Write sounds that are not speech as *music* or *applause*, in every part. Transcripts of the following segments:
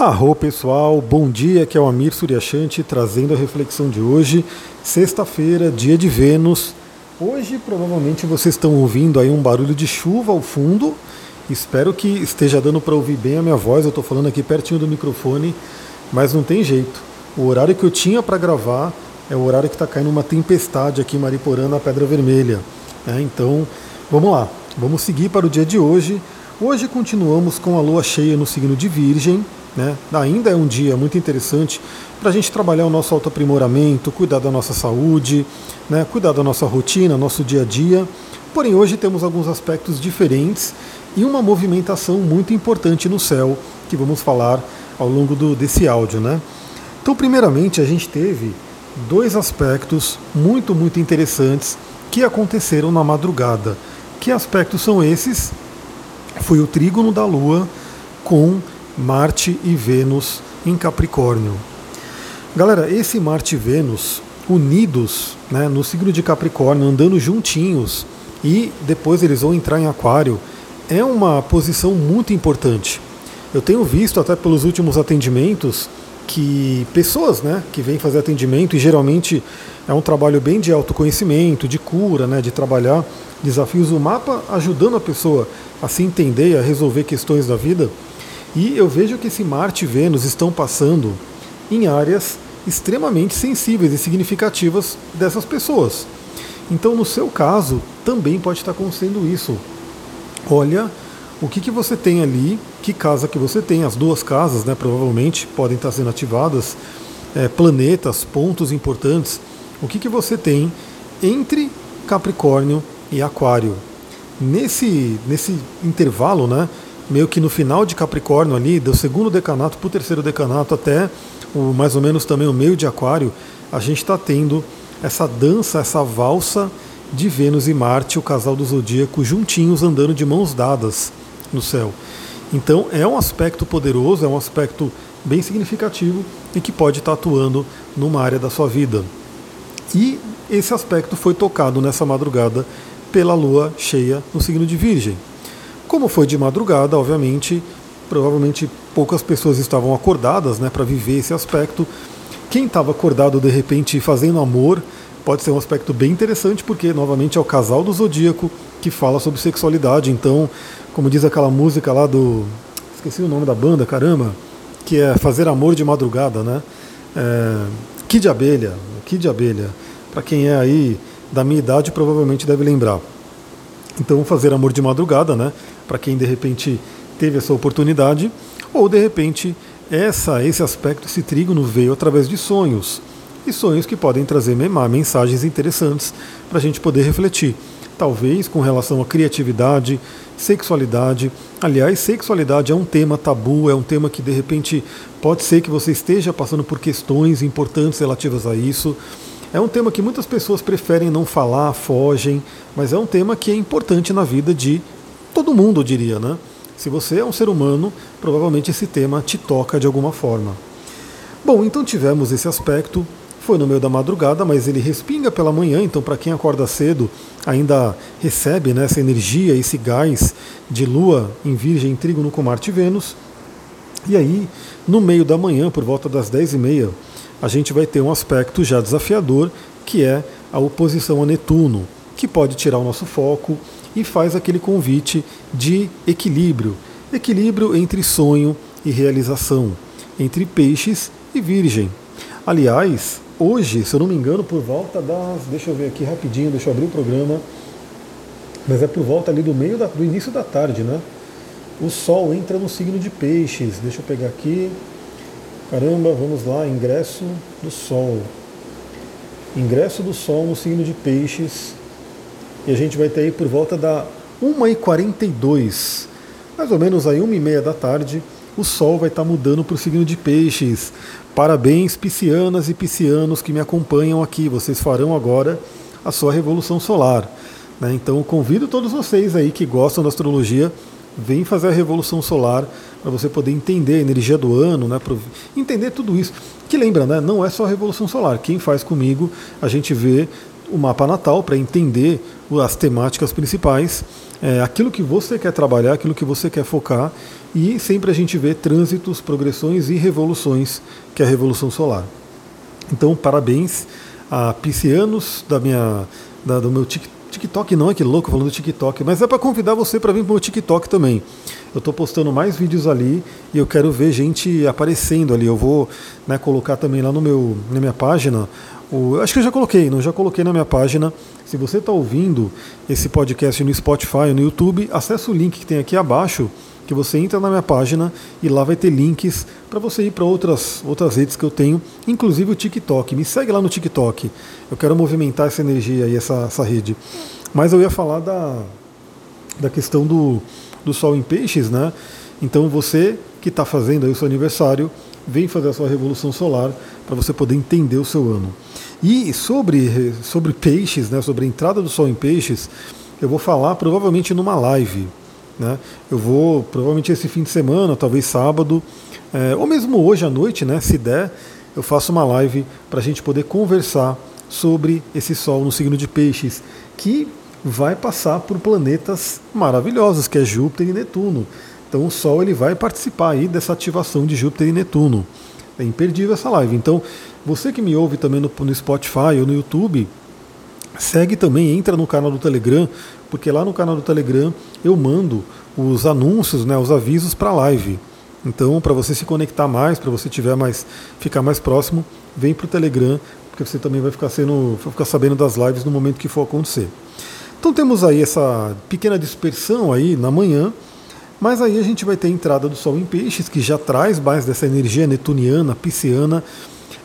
Arro pessoal, bom dia, aqui é o Amir Suryashanti trazendo a reflexão de hoje, sexta-feira, dia de Vênus. Hoje provavelmente vocês estão ouvindo aí um barulho de chuva ao fundo, espero que esteja dando para ouvir bem a minha voz, eu estou falando aqui pertinho do microfone, mas não tem jeito. O horário que eu tinha para gravar é o horário que está caindo uma tempestade aqui em Mariporã, na Pedra Vermelha. É, então, vamos lá, vamos seguir para o dia de hoje. Hoje continuamos com a lua cheia no signo de Virgem, né? Ainda é um dia muito interessante para a gente trabalhar o nosso autoaprimoramento, cuidar da nossa saúde, né? cuidar da nossa rotina, nosso dia a dia. Porém, hoje temos alguns aspectos diferentes e uma movimentação muito importante no céu que vamos falar ao longo do, desse áudio. Né? Então, primeiramente, a gente teve dois aspectos muito, muito interessantes que aconteceram na madrugada. Que aspectos são esses? Foi o trígono da Lua com Marte e Vênus em Capricórnio. Galera, esse Marte e Vênus unidos né, no signo de Capricórnio, andando juntinhos, e depois eles vão entrar em Aquário, é uma posição muito importante. Eu tenho visto até pelos últimos atendimentos que pessoas né, que vêm fazer atendimento, e geralmente é um trabalho bem de autoconhecimento, de cura, né, de trabalhar desafios do mapa, ajudando a pessoa a se entender, a resolver questões da vida. E eu vejo que esse Marte e Vênus estão passando em áreas extremamente sensíveis e significativas dessas pessoas. Então, no seu caso, também pode estar acontecendo isso. Olha o que, que você tem ali, que casa que você tem, as duas casas, né, provavelmente podem estar sendo ativadas, é, planetas, pontos importantes. O que, que você tem entre Capricórnio e Aquário? Nesse, nesse intervalo, né, meio que no final de Capricórnio ali, do segundo decanato para o terceiro decanato até o, mais ou menos também o meio de Aquário, a gente está tendo essa dança, essa valsa de Vênus e Marte, o casal do zodíaco, juntinhos andando de mãos dadas no céu. Então é um aspecto poderoso, é um aspecto bem significativo e que pode estar tá atuando numa área da sua vida. E esse aspecto foi tocado nessa madrugada pela lua cheia no signo de Virgem. Como foi de madrugada, obviamente, provavelmente poucas pessoas estavam acordadas né, para viver esse aspecto. Quem estava acordado de repente fazendo amor pode ser um aspecto bem interessante, porque novamente é o casal do zodíaco que fala sobre sexualidade. Então, como diz aquela música lá do. Esqueci o nome da banda, caramba, que é Fazer Amor de Madrugada, né? É, Kid Abelha, Kid Abelha. Para quem é aí da minha idade, provavelmente deve lembrar. Então, fazer amor de madrugada, né? Para quem de repente teve essa oportunidade, ou de repente essa, esse aspecto, esse trígono veio através de sonhos. E sonhos que podem trazer mensagens interessantes para a gente poder refletir. Talvez com relação à criatividade, sexualidade. Aliás, sexualidade é um tema tabu, é um tema que de repente pode ser que você esteja passando por questões importantes relativas a isso. É um tema que muitas pessoas preferem não falar, fogem, mas é um tema que é importante na vida de todo mundo, diria, né? Se você é um ser humano, provavelmente esse tema te toca de alguma forma. Bom, então tivemos esse aspecto, foi no meio da madrugada, mas ele respinga pela manhã, então para quem acorda cedo ainda recebe né, essa energia, esse gás de lua em virgem, trígono com Marte e Vênus. E aí, no meio da manhã, por volta das 10h30, a gente vai ter um aspecto já desafiador, que é a oposição a Netuno, que pode tirar o nosso foco e faz aquele convite de equilíbrio equilíbrio entre sonho e realização, entre peixes e virgem. Aliás, hoje, se eu não me engano, por volta das. Deixa eu ver aqui rapidinho, deixa eu abrir o programa. Mas é por volta ali do meio da, do início da tarde, né? O Sol entra no signo de peixes. Deixa eu pegar aqui. Caramba, vamos lá, ingresso do Sol. Ingresso do Sol no signo de Peixes. A gente vai ter aí por volta da 1h42, mais ou menos aí 1h30 da tarde, o Sol vai estar tá mudando para o signo de Peixes. Parabéns, piscianas e piscianos que me acompanham aqui. Vocês farão agora a sua revolução solar. Né? Então convido todos vocês aí que gostam da astrologia vem fazer a revolução solar para você poder entender a energia do ano, né, para entender tudo isso. Que lembra, né, não é só a revolução solar. Quem faz comigo, a gente vê o mapa natal para entender as temáticas principais, é, aquilo que você quer trabalhar, aquilo que você quer focar, e sempre a gente vê trânsitos, progressões e revoluções, que é a Revolução Solar. Então, parabéns a piscianos da minha, da, do meu TikTok, não é que louco falando do TikTok, mas é para convidar você para vir para o meu TikTok também. Eu estou postando mais vídeos ali e eu quero ver gente aparecendo ali. Eu vou né, colocar também lá no meu, na minha página. O, acho que eu já coloquei, não já coloquei na minha página. Se você está ouvindo esse podcast no Spotify no YouTube, acesse o link que tem aqui abaixo que você entra na minha página e lá vai ter links para você ir para outras, outras redes que eu tenho, inclusive o TikTok. Me segue lá no TikTok. Eu quero movimentar essa energia e essa, essa rede. Mas eu ia falar da, da questão do, do Sol em Peixes, né? Então você que está fazendo aí o seu aniversário, vem fazer a sua revolução solar para você poder entender o seu ano. E sobre, sobre peixes, né, sobre a entrada do Sol em Peixes, eu vou falar provavelmente numa live. Né? Eu vou, provavelmente esse fim de semana, talvez sábado, é, ou mesmo hoje à noite, né, se der, eu faço uma live para a gente poder conversar sobre esse Sol no signo de Peixes, que vai passar por planetas maravilhosos, que é Júpiter e Netuno. Então o Sol ele vai participar aí dessa ativação de Júpiter e Netuno. É imperdível essa live. Então, você que me ouve também no, no Spotify ou no YouTube, segue também, entra no canal do Telegram, porque lá no canal do Telegram eu mando os anúncios, né, os avisos para a live. Então, para você se conectar mais, para você tiver mais, ficar mais próximo, vem para o Telegram, porque você também vai ficar, sendo, vai ficar sabendo das lives no momento que for acontecer. Então temos aí essa pequena dispersão aí na manhã, mas aí a gente vai ter a entrada do Sol em Peixes, que já traz mais dessa energia netuniana, pisciana.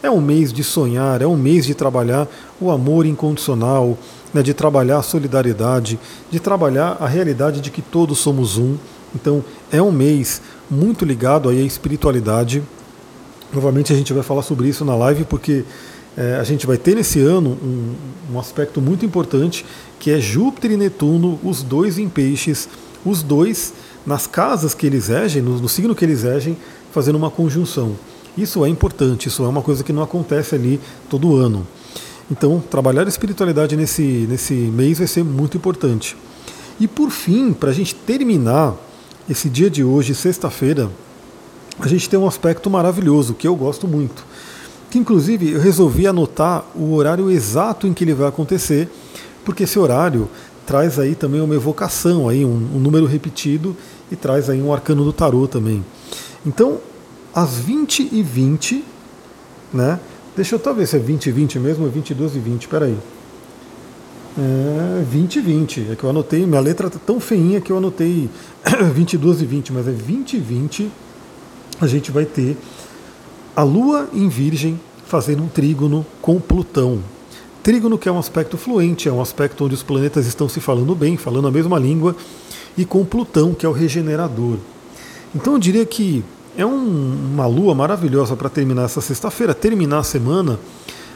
É um mês de sonhar, é um mês de trabalhar o amor incondicional, né, de trabalhar a solidariedade, de trabalhar a realidade de que todos somos um. Então é um mês muito ligado aí à espiritualidade. Novamente a gente vai falar sobre isso na live porque é, a gente vai ter nesse ano um, um aspecto muito importante que é Júpiter e Netuno, os dois em peixes, os dois nas casas que eles regem, no, no signo que eles regem, fazendo uma conjunção. Isso é importante, isso é uma coisa que não acontece ali todo ano. Então, trabalhar a espiritualidade nesse, nesse mês vai ser muito importante. E por fim, para a gente terminar esse dia de hoje, sexta-feira, a gente tem um aspecto maravilhoso que eu gosto muito. Que inclusive eu resolvi anotar o horário exato em que ele vai acontecer, porque esse horário traz aí também uma evocação, aí um, um número repetido e traz aí um arcano do tarô também. Então, às 20 e 20 né, Deixa eu talvez se é 20 e 20 mesmo ou 22 e 20, peraí. É 20 e 20, é que eu anotei, minha letra tá tão feinha que eu anotei *clears throat* 22 e 20, mas é 20 e 20 a gente vai ter a Lua em Virgem fazendo um trígono com Plutão. Trígono que é um aspecto fluente, é um aspecto onde os planetas estão se falando bem, falando a mesma língua, e com Plutão, que é o regenerador. Então eu diria que é um, uma lua maravilhosa para terminar essa sexta-feira, terminar a semana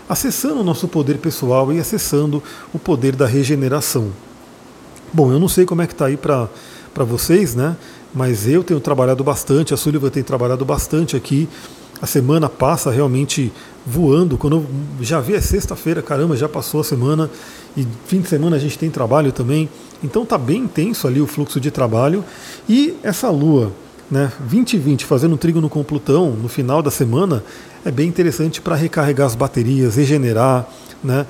acessando o nosso poder pessoal e acessando o poder da regeneração. Bom, eu não sei como é que está aí para vocês, né? Mas eu tenho trabalhado bastante, a Sullivan tem trabalhado bastante aqui. A semana passa realmente voando. Quando eu já vi é sexta-feira, caramba, já passou a semana e fim de semana a gente tem trabalho também. Então tá bem intenso ali o fluxo de trabalho e essa lua né, 20 e 20 fazendo um trígono com Plutão no final da semana é bem interessante para recarregar as baterias, regenerar, né,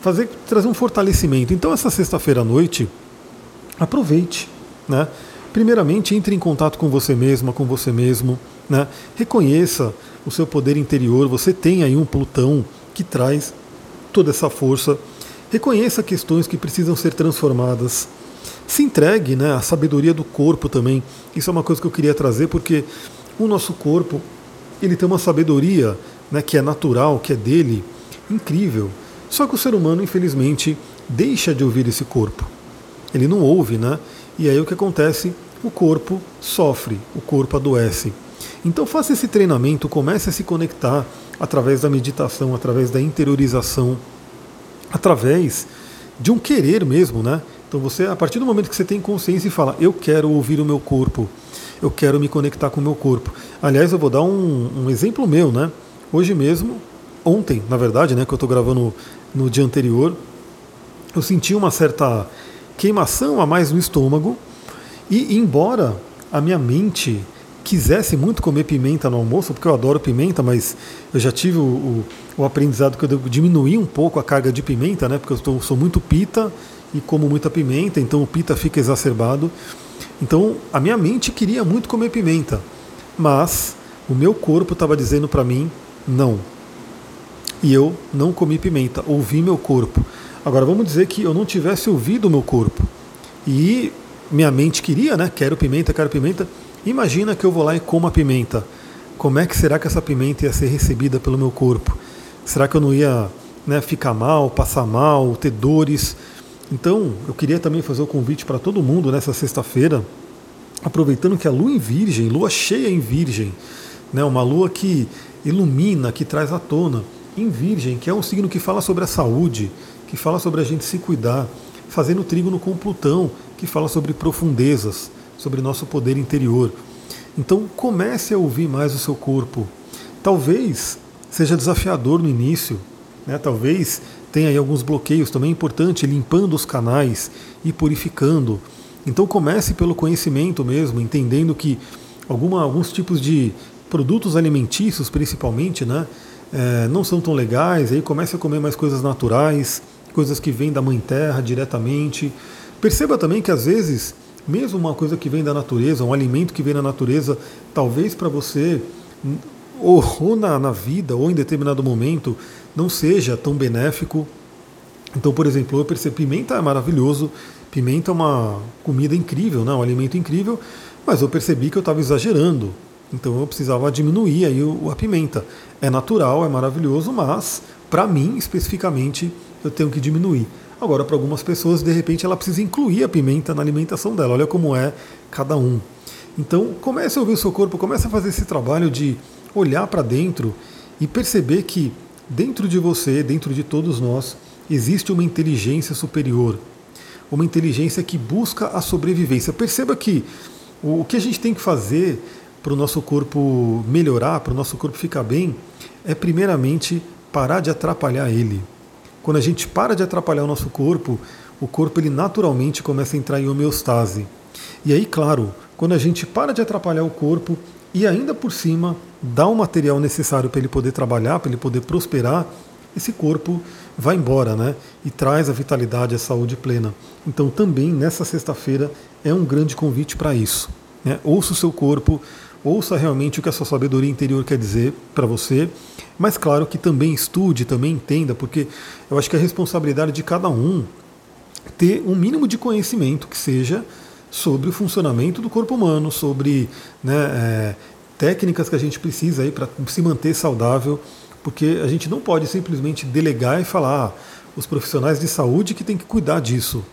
fazer trazer um fortalecimento. Então essa sexta-feira à noite aproveite, né? Primeiramente entre em contato com você mesma, com você mesmo, né? Reconheça o seu poder interior. Você tem aí um Plutão que traz toda essa força. Reconheça questões que precisam ser transformadas se entregue né, à sabedoria do corpo também. Isso é uma coisa que eu queria trazer porque o nosso corpo ele tem uma sabedoria né, que é natural, que é dele, incrível. Só que o ser humano, infelizmente, deixa de ouvir esse corpo. Ele não ouve, né? E aí o que acontece? O corpo sofre, o corpo adoece. Então faça esse treinamento, comece a se conectar através da meditação, através da interiorização, através de um querer mesmo, né? Então você, a partir do momento que você tem consciência e fala, eu quero ouvir o meu corpo, eu quero me conectar com o meu corpo. Aliás, eu vou dar um, um exemplo meu, né? Hoje mesmo, ontem, na verdade, né, que eu estou gravando no dia anterior, eu senti uma certa queimação a mais no estômago e embora a minha mente quisesse muito comer pimenta no almoço, porque eu adoro pimenta, mas eu já tive o, o, o aprendizado que eu devo diminuir um pouco a carga de pimenta, né? Porque eu tô, sou muito pita e como muita pimenta, então o pita fica exacerbado. Então a minha mente queria muito comer pimenta, mas o meu corpo estava dizendo para mim não. E eu não comi pimenta, ouvi meu corpo. Agora vamos dizer que eu não tivesse ouvido o meu corpo e minha mente queria, né? Quero pimenta, quero pimenta. Imagina que eu vou lá e como a pimenta. Como é que será que essa pimenta ia ser recebida pelo meu corpo? Será que eu não ia né, ficar mal, passar mal, ter dores? Então, eu queria também fazer o convite para todo mundo nessa sexta-feira, aproveitando que a lua em Virgem, lua cheia em Virgem, né, uma lua que ilumina, que traz à tona, em Virgem, que é um signo que fala sobre a saúde, que fala sobre a gente se cuidar, fazendo trígono com Plutão, que fala sobre profundezas, sobre nosso poder interior. Então comece a ouvir mais o seu corpo. Talvez seja desafiador no início, né? talvez tenha aí alguns bloqueios também é importante, limpando os canais e purificando. Então comece pelo conhecimento mesmo, entendendo que alguma, alguns tipos de produtos alimentícios, principalmente, né, é, não são tão legais. Aí comece a comer mais coisas naturais, coisas que vêm da mãe terra diretamente. Perceba também que às vezes, mesmo uma coisa que vem da natureza, um alimento que vem da natureza, talvez para você, ou, ou na, na vida, ou em determinado momento, não seja tão benéfico. Então, por exemplo, eu percebo pimenta é maravilhoso, pimenta é uma comida incrível, né? um alimento incrível, mas eu percebi que eu estava exagerando. Então eu precisava diminuir aí a pimenta. É natural, é maravilhoso, mas para mim especificamente eu tenho que diminuir. Agora, para algumas pessoas, de repente, ela precisa incluir a pimenta na alimentação dela. Olha como é cada um. Então, comece a ouvir o seu corpo, comece a fazer esse trabalho de olhar para dentro e perceber que dentro de você, dentro de todos nós, existe uma inteligência superior. Uma inteligência que busca a sobrevivência. Perceba que o que a gente tem que fazer para o nosso corpo melhorar, para o nosso corpo ficar bem, é primeiramente parar de atrapalhar ele. Quando a gente para de atrapalhar o nosso corpo, o corpo ele naturalmente começa a entrar em homeostase. E aí, claro, quando a gente para de atrapalhar o corpo e ainda por cima dá o material necessário para ele poder trabalhar, para ele poder prosperar, esse corpo vai embora, né? E traz a vitalidade, a saúde plena. Então, também nessa sexta-feira é um grande convite para isso. Né? Ouça o seu corpo, ouça realmente o que a sua sabedoria interior quer dizer para você, mas claro que também estude, também entenda, porque eu acho que a responsabilidade de cada um ter um mínimo de conhecimento que seja sobre o funcionamento do corpo humano, sobre né, é, técnicas que a gente precisa aí para se manter saudável, porque a gente não pode simplesmente delegar e falar ah, os profissionais de saúde que têm que cuidar disso.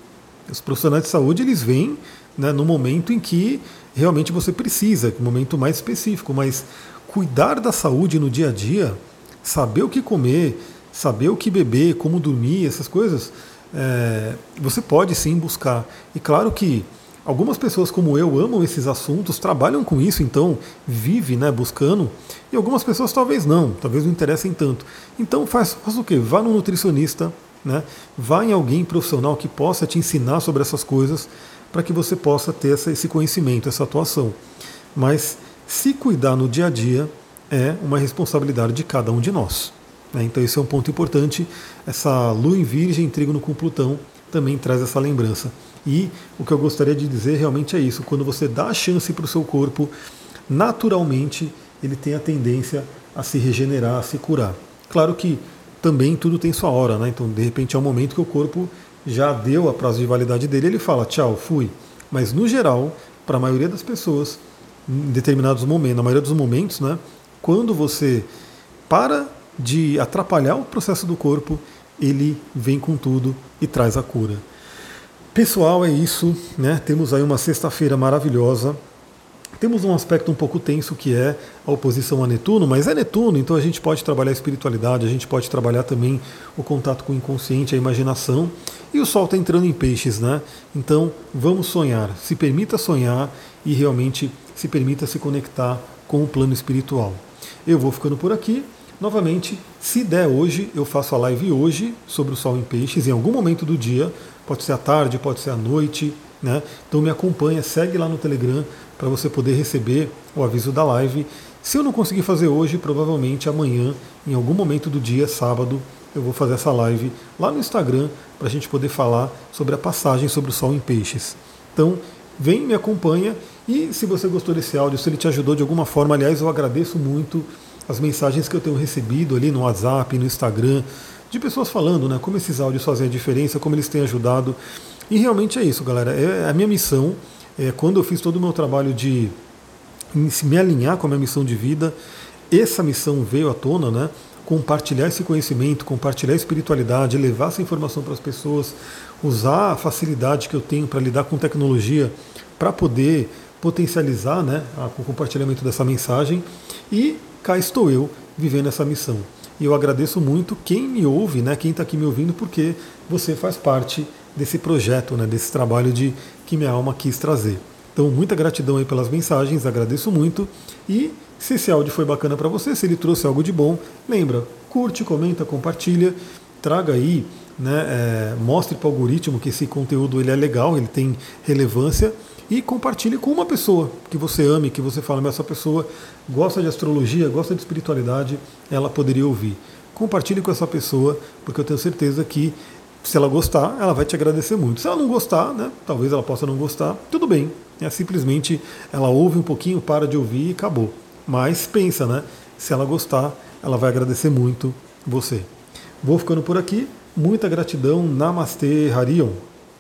Os profissionais de saúde eles vêm né, no momento em que realmente você precisa, um momento mais específico, mas cuidar da saúde no dia a dia, saber o que comer, saber o que beber, como dormir, essas coisas, é, você pode sim buscar. E claro que algumas pessoas como eu amam esses assuntos, trabalham com isso, então vive né, buscando, e algumas pessoas talvez não, talvez não interessem tanto. Então faz, faz o quê? Vá no nutricionista, né? vá em alguém profissional que possa te ensinar sobre essas coisas, para que você possa ter essa, esse conhecimento, essa atuação. Mas se cuidar no dia a dia é uma responsabilidade de cada um de nós. Né? Então esse é um ponto importante. Essa lua em virgem, trígono com Plutão, também traz essa lembrança. E o que eu gostaria de dizer realmente é isso: quando você dá a chance para o seu corpo, naturalmente ele tem a tendência a se regenerar, a se curar. Claro que também tudo tem sua hora, né? Então, de repente, é um momento que o corpo já deu a prazo de validade dele, ele fala tchau, fui. Mas no geral, para a maioria das pessoas, em determinados momentos, na maioria dos momentos, né, quando você para de atrapalhar o processo do corpo, ele vem com tudo e traz a cura. Pessoal, é isso, né? Temos aí uma sexta-feira maravilhosa. Temos um aspecto um pouco tenso que é a oposição a Netuno, mas é Netuno, então a gente pode trabalhar a espiritualidade, a gente pode trabalhar também o contato com o inconsciente, a imaginação. E o Sol está entrando em peixes, né? Então vamos sonhar, se permita sonhar e realmente se permita se conectar com o plano espiritual. Eu vou ficando por aqui. Novamente, se der hoje, eu faço a live hoje sobre o Sol em Peixes, em algum momento do dia, pode ser à tarde, pode ser à noite, né? Então me acompanha, segue lá no Telegram para você poder receber o aviso da live. Se eu não conseguir fazer hoje, provavelmente amanhã, em algum momento do dia, sábado, eu vou fazer essa live lá no Instagram para a gente poder falar sobre a passagem sobre o Sol em Peixes. Então, vem, me acompanha e se você gostou desse áudio, se ele te ajudou de alguma forma, aliás, eu agradeço muito as mensagens que eu tenho recebido ali no WhatsApp, no Instagram, de pessoas falando, né, como esses áudios fazem a diferença, como eles têm ajudado. E realmente é isso, galera. É a minha missão. É, quando eu fiz todo o meu trabalho de me alinhar com a minha missão de vida, essa missão veio à tona, né? Compartilhar esse conhecimento, compartilhar a espiritualidade, levar essa informação para as pessoas, usar a facilidade que eu tenho para lidar com tecnologia para poder potencializar né, o compartilhamento dessa mensagem. E cá estou eu vivendo essa missão. E eu agradeço muito quem me ouve, né, quem está aqui me ouvindo, porque você faz parte desse projeto, né, desse trabalho de que minha alma quis trazer. Então, muita gratidão aí pelas mensagens, agradeço muito. E se esse áudio foi bacana para você, se ele trouxe algo de bom, lembra, curte, comenta, compartilha, traga aí, né, é, mostre para o algoritmo que esse conteúdo ele é legal, ele tem relevância e compartilhe com uma pessoa que você ame, que você fala, mas essa pessoa gosta de astrologia, gosta de espiritualidade, ela poderia ouvir. Compartilhe com essa pessoa, porque eu tenho certeza que se ela gostar, ela vai te agradecer muito. Se ela não gostar, né, talvez ela possa não gostar, tudo bem. É simplesmente ela ouve um pouquinho, para de ouvir e acabou. Mas pensa, né? Se ela gostar, ela vai agradecer muito você. Vou ficando por aqui. Muita gratidão. Namastê, Harion.